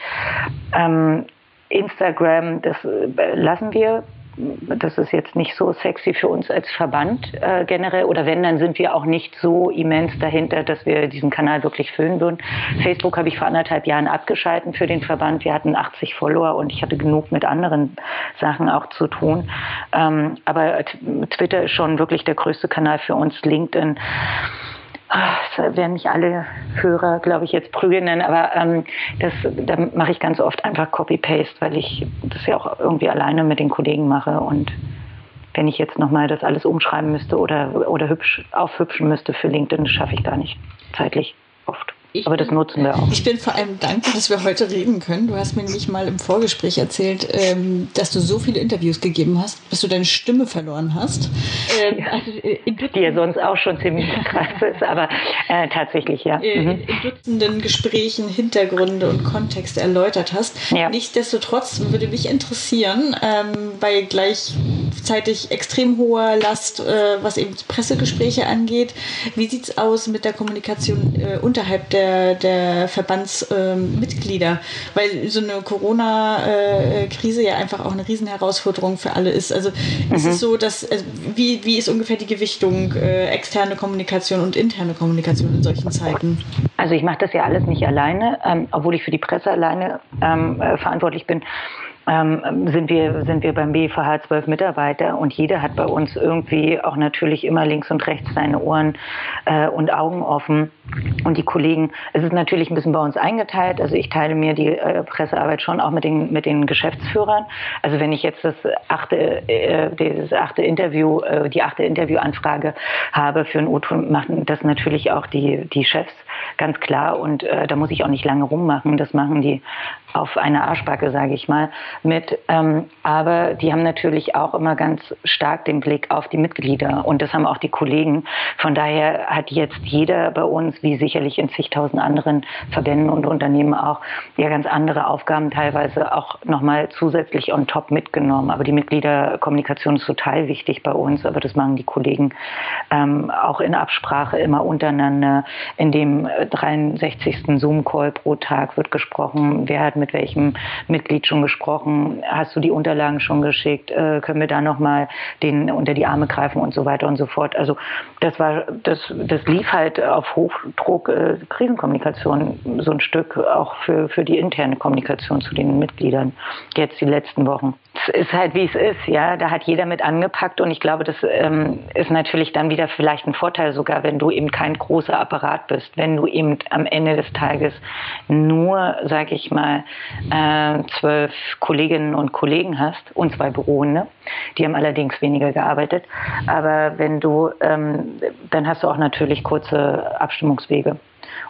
Ähm, Instagram, das äh, lassen wir. Das ist jetzt nicht so sexy für uns als Verband äh, generell. Oder wenn, dann sind wir auch nicht so immens dahinter, dass wir diesen Kanal wirklich füllen würden. Facebook habe ich vor anderthalb Jahren abgeschalten für den Verband. Wir hatten 80 Follower und ich hatte genug mit anderen Sachen auch zu tun. Ähm, aber Twitter ist schon wirklich der größte Kanal für uns. LinkedIn das werden mich alle Hörer, glaube ich, jetzt prügeln nennen, aber ähm, das, da mache ich ganz oft einfach Copy-Paste, weil ich das ja auch irgendwie alleine mit den Kollegen mache und wenn ich jetzt nochmal das alles umschreiben müsste oder, oder hübsch aufhübschen müsste für LinkedIn, das schaffe ich gar nicht zeitlich oft. Ich Aber das nutzen wir auch. Ich bin vor allem dankbar, dass wir heute reden können. Du hast mir nämlich mal im Vorgespräch erzählt, ähm, dass du so viele Interviews gegeben hast, bis du deine Stimme verloren hast. Ähm, ja. also, äh, Die ja sonst auch schon ziemlich krass ist, aber äh, tatsächlich ja. Äh, mhm. In Dutzenden Gesprächen Hintergründe und Kontexte erläutert hast. Ja. Nichtsdestotrotz würde mich interessieren, ähm, bei gleichzeitig extrem hoher Last, äh, was eben Pressegespräche angeht, wie sieht es aus mit der Kommunikation äh, unterhalb der der, der Verbandsmitglieder, ähm, weil so eine Corona-Krise ja einfach auch eine Riesenherausforderung für alle ist. Also mhm. ist es so, dass, also wie, wie ist ungefähr die Gewichtung äh, externe Kommunikation und interne Kommunikation in solchen Zeiten? Also ich mache das ja alles nicht alleine, ähm, obwohl ich für die Presse alleine ähm, äh, verantwortlich bin ähm, sind wir sind wir beim BVH zwölf Mitarbeiter und jeder hat bei uns irgendwie auch natürlich immer links und rechts seine Ohren äh, und Augen offen. Und die Kollegen, es ist natürlich ein bisschen bei uns eingeteilt. Also ich teile mir die äh, Pressearbeit schon auch mit den mit den Geschäftsführern. Also wenn ich jetzt das achte äh, dieses achte Interview, äh, die achte Interviewanfrage habe für ein O-Ton, machen das natürlich auch die die Chefs ganz klar. Und äh, da muss ich auch nicht lange rummachen. Das machen die auf eine Arschbacke, sage ich mal, mit. Ähm, aber die haben natürlich auch immer ganz stark den Blick auf die Mitglieder und das haben auch die Kollegen. Von daher hat jetzt jeder bei uns, wie sicherlich in zigtausend anderen Verbänden und Unternehmen auch, ja ganz andere Aufgaben teilweise auch nochmal zusätzlich on top mitgenommen. Aber die Mitgliederkommunikation ist total wichtig bei uns, aber das machen die Kollegen ähm, auch in Absprache immer untereinander. In dem 63. Zoom-Call pro Tag wird gesprochen, wer hat mit mit welchem Mitglied schon gesprochen, hast du die Unterlagen schon geschickt, äh, können wir da nochmal den unter die Arme greifen und so weiter und so fort. Also das war, das, das lief halt auf Hochdruck äh, Krisenkommunikation so ein Stück auch für, für die interne Kommunikation zu den Mitgliedern jetzt die letzten Wochen. Es ist halt wie es ist, ja. Da hat jeder mit angepackt und ich glaube, das ähm, ist natürlich dann wieder vielleicht ein Vorteil sogar, wenn du eben kein großer Apparat bist, wenn du eben am Ende des Tages nur, sag ich mal, äh, zwölf Kolleginnen und Kollegen hast und zwei Bürohunde. Die haben allerdings weniger gearbeitet. Aber wenn du, ähm, dann hast du auch natürlich kurze Abstimmungswege.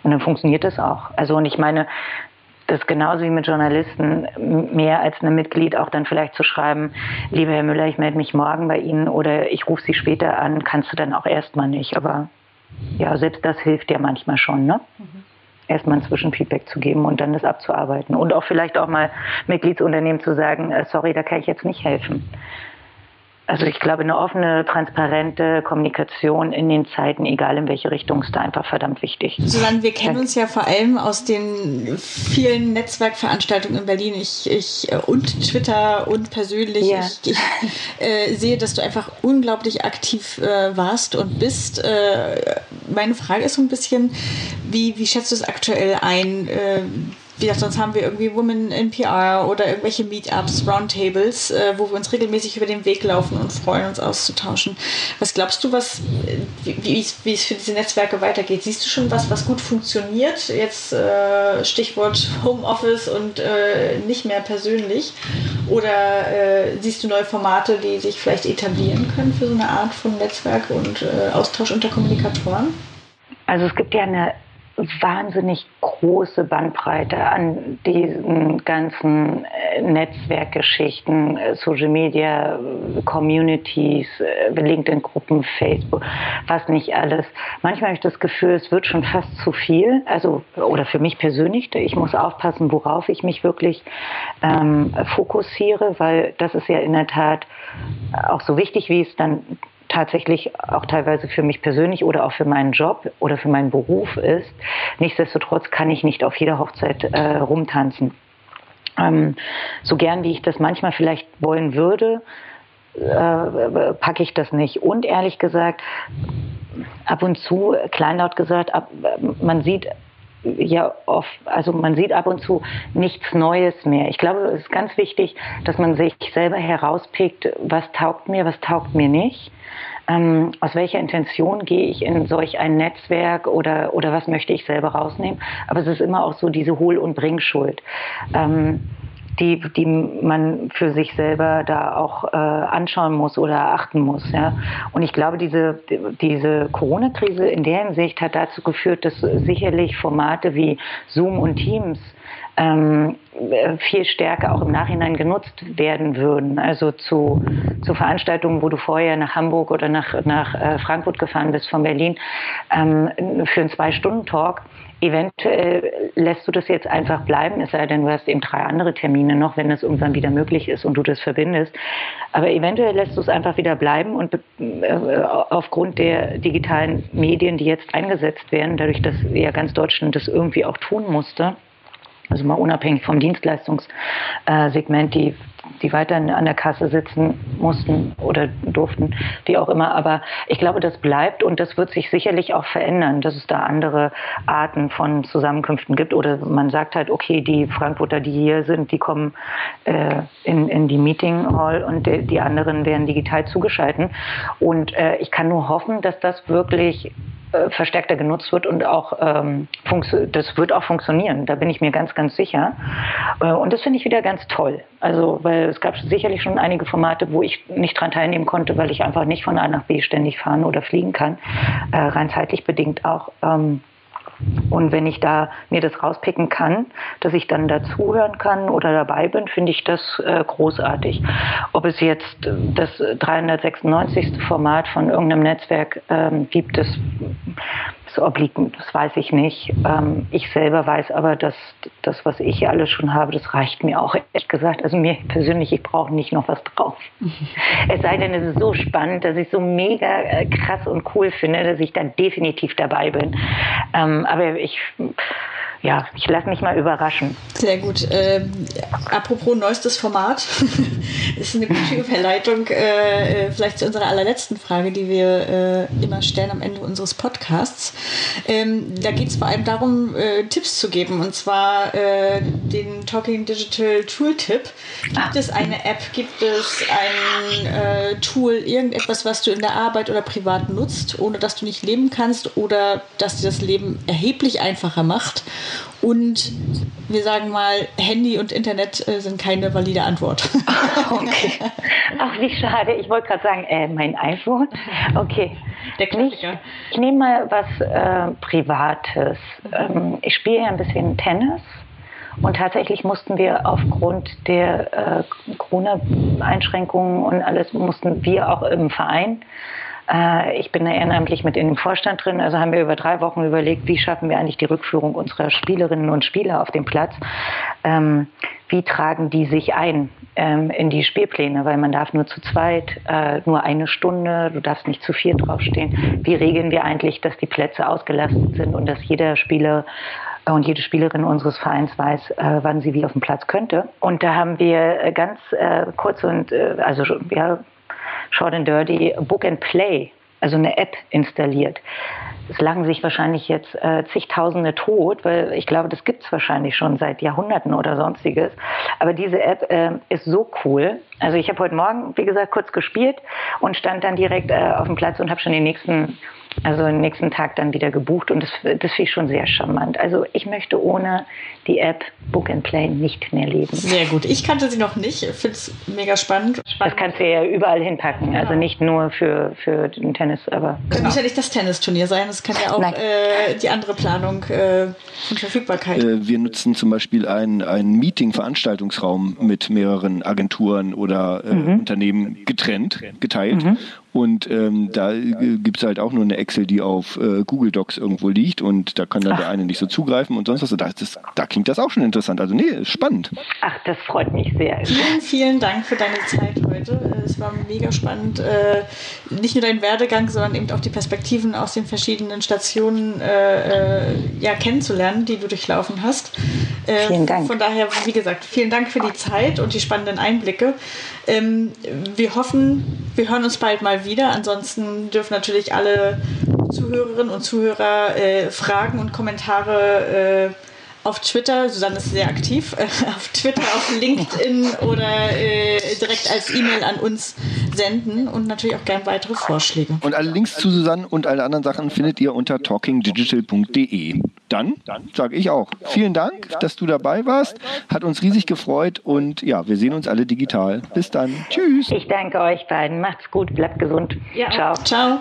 Und dann funktioniert das auch. Also, und ich meine, das genauso wie mit Journalisten, mehr als einem Mitglied auch dann vielleicht zu schreiben, lieber Herr Müller, ich melde mich morgen bei Ihnen oder ich rufe Sie später an, kannst du dann auch erstmal nicht. Aber ja, selbst das hilft ja manchmal schon, ne? Mhm erstmal ein Zwischenfeedback zu geben und dann das abzuarbeiten. Und auch vielleicht auch mal Mitgliedsunternehmen zu sagen, äh, sorry, da kann ich jetzt nicht helfen. Also ich glaube, eine offene, transparente Kommunikation in den Zeiten, egal in welche Richtung, ist da einfach verdammt wichtig. Susanne, wir kennen uns ja vor allem aus den vielen Netzwerkveranstaltungen in Berlin. Ich, ich äh, und Twitter und persönlich. Ja. Ich, ich äh, sehe, dass du einfach unglaublich aktiv äh, warst und bist. Äh, meine Frage ist so ein bisschen, wie, wie schätzt du es aktuell ein? Wie gesagt, sonst haben wir irgendwie Women in PR oder irgendwelche Meetups, Roundtables, äh, wo wir uns regelmäßig über den Weg laufen und freuen, uns auszutauschen. Was glaubst du, was, wie, wie, es, wie es für diese Netzwerke weitergeht? Siehst du schon was, was gut funktioniert? Jetzt äh, Stichwort Homeoffice und äh, nicht mehr persönlich. Oder äh, siehst du neue Formate, die sich vielleicht etablieren können für so eine Art von Netzwerk und äh, Austausch unter Kommunikatoren? Also es gibt ja eine wahnsinnig große Bandbreite an diesen ganzen äh, Netzwerkgeschichten, äh, Social Media, Communities, äh, LinkedIn-Gruppen, Facebook, was nicht alles. Manchmal habe ich das Gefühl, es wird schon fast zu viel. Also, oder für mich persönlich, ich muss aufpassen, worauf ich mich wirklich ähm, fokussiere, weil das ist ja in der Tat auch so wichtig, wie es dann tatsächlich auch teilweise für mich persönlich oder auch für meinen Job oder für meinen Beruf ist. Nichtsdestotrotz kann ich nicht auf jeder Hochzeit äh, rumtanzen. Ähm, so gern wie ich das manchmal vielleicht wollen würde, äh, packe ich das nicht. Und ehrlich gesagt, ab und zu, kleinlaut gesagt, ab, man sieht ja oft, also man sieht ab und zu nichts Neues mehr. Ich glaube, es ist ganz wichtig, dass man sich selber herauspickt, was taugt mir, was taugt mir nicht. Ähm, aus welcher Intention gehe ich in solch ein Netzwerk oder, oder was möchte ich selber rausnehmen? Aber es ist immer auch so diese Hohl- und Bringschuld. Ähm, die, die man für sich selber da auch äh, anschauen muss oder achten muss. Ja. Und ich glaube, diese, diese Corona-Krise in der Hinsicht hat dazu geführt, dass sicherlich Formate wie Zoom und Teams ähm, viel stärker auch im Nachhinein genutzt werden würden. Also zu, zu Veranstaltungen, wo du vorher nach Hamburg oder nach, nach äh, Frankfurt gefahren bist von Berlin ähm, für einen Zwei-Stunden-Talk Eventuell lässt du das jetzt einfach bleiben, es sei denn, du hast eben drei andere Termine noch, wenn das irgendwann wieder möglich ist und du das verbindest. Aber eventuell lässt du es einfach wieder bleiben und äh, aufgrund der digitalen Medien, die jetzt eingesetzt werden, dadurch, dass ja ganz Deutschland das irgendwie auch tun musste, also mal unabhängig vom Dienstleistungssegment, die die weiterhin an der Kasse sitzen mussten oder durften, wie auch immer. Aber ich glaube, das bleibt und das wird sich sicherlich auch verändern, dass es da andere Arten von Zusammenkünften gibt. Oder man sagt halt, okay, die Frankfurter, die hier sind, die kommen äh, in, in die Meeting Hall und die, die anderen werden digital zugeschalten. Und äh, ich kann nur hoffen, dass das wirklich äh, verstärkter genutzt wird und auch ähm, das wird auch funktionieren. Da bin ich mir ganz, ganz sicher. Äh, und das finde ich wieder ganz toll. Also, weil es gab sicherlich schon einige Formate, wo ich nicht dran teilnehmen konnte, weil ich einfach nicht von A nach B ständig fahren oder fliegen kann, äh, rein zeitlich bedingt auch. Ähm, und wenn ich da mir das rauspicken kann, dass ich dann dazuhören kann oder dabei bin, finde ich das äh, großartig. Ob es jetzt das 396. Format von irgendeinem Netzwerk ähm, gibt, das obliegen, das weiß ich nicht. Ähm, ich selber weiß aber, dass das, was ich hier alles schon habe, das reicht mir auch, ehrlich gesagt. Also mir persönlich, ich brauche nicht noch was drauf. es sei denn, es ist so spannend, dass ich so mega äh, krass und cool finde, dass ich dann definitiv dabei bin. Ähm, aber ich ja, ich lasse mich mal überraschen. Sehr gut. Ähm, apropos neuestes Format, ist eine gute Überleitung äh, vielleicht zu unserer allerletzten Frage, die wir äh, immer stellen am Ende unseres Podcasts. Ähm, da geht es vor allem darum, äh, Tipps zu geben und zwar äh, den Talking Digital Tool Tip. Gibt ah. es eine App, gibt es ein äh, Tool, irgendetwas, was du in der Arbeit oder privat nutzt, ohne dass du nicht leben kannst oder dass dir das Leben erheblich einfacher macht? Und wir sagen mal, Handy und Internet äh, sind keine valide Antwort. okay. Ach, wie schade. Ich wollte gerade sagen, äh, mein iPhone. Okay. Der Klassiker. Ich, ich nehme mal was äh, Privates. Ähm, ich spiele ja ein bisschen Tennis. Und tatsächlich mussten wir aufgrund der äh, Corona-Einschränkungen und alles, mussten wir auch im Verein ich bin da ehrenamtlich mit in dem Vorstand drin, also haben wir über drei Wochen überlegt, wie schaffen wir eigentlich die Rückführung unserer Spielerinnen und Spieler auf dem Platz. Ähm, wie tragen die sich ein ähm, in die Spielpläne, weil man darf nur zu zweit, äh, nur eine Stunde, du darfst nicht zu vier draufstehen. Wie regeln wir eigentlich, dass die Plätze ausgelastet sind und dass jeder Spieler und jede Spielerin unseres Vereins weiß, äh, wann sie wie auf dem Platz könnte. Und da haben wir äh, ganz äh, kurz und äh, also ja, Short and Dirty Book and Play, also eine App installiert. Es lagen sich wahrscheinlich jetzt äh, zigtausende tot, weil ich glaube, das gibt es wahrscheinlich schon seit Jahrhunderten oder sonstiges. Aber diese App äh, ist so cool. Also ich habe heute Morgen, wie gesagt, kurz gespielt und stand dann direkt äh, auf dem Platz und habe schon den nächsten also den nächsten Tag dann wieder gebucht und das, das finde ich schon sehr charmant. Also ich möchte ohne die App Book and Play nicht mehr leben. Sehr gut. Ich kannte sie noch nicht, finde es mega spannend. Das kannst du ja überall hinpacken, genau. also nicht nur für, für den Tennis, aber. Das genau. muss ja nicht das Tennisturnier sein, das kann ja auch äh, die andere Planung äh, und Verfügbarkeit. Äh, wir nutzen zum Beispiel einen, einen Meeting-Veranstaltungsraum mit mehreren Agenturen oder äh, mhm. Unternehmen getrennt, geteilt. Mhm. Und ähm, da äh, gibt es halt auch nur eine Excel, die auf äh, Google Docs irgendwo liegt und da kann dann Ach. der eine nicht so zugreifen und sonst was. Da, das, da klingt das auch schon interessant. Also nee, spannend. Ach, das freut mich sehr. Vielen, vielen Dank für deine Zeit heute. Äh, es war mega spannend. Äh, nicht nur dein Werdegang, sondern eben auch die Perspektiven aus den verschiedenen Stationen äh, ja, kennenzulernen, die du durchlaufen hast. Vielen Dank. Von daher, wie gesagt, vielen Dank für die Zeit und die spannenden Einblicke. Ähm, wir hoffen, wir hören uns bald mal wieder. Ansonsten dürfen natürlich alle Zuhörerinnen und Zuhörer Fragen und Kommentare äh, auf Twitter, Susanne ist sehr aktiv, äh, auf Twitter, auf LinkedIn oder äh, direkt als E-Mail an uns senden und natürlich auch gern weitere Vorschläge. Und alle Links zu Susanne und alle anderen Sachen findet ihr unter talkingdigital.de. Dann sage ich auch vielen Dank, dass du dabei warst. Hat uns riesig gefreut und ja, wir sehen uns alle digital. Bis dann. Tschüss. Ich danke euch beiden. Macht's gut, bleibt gesund. Ja. Ciao. Ciao.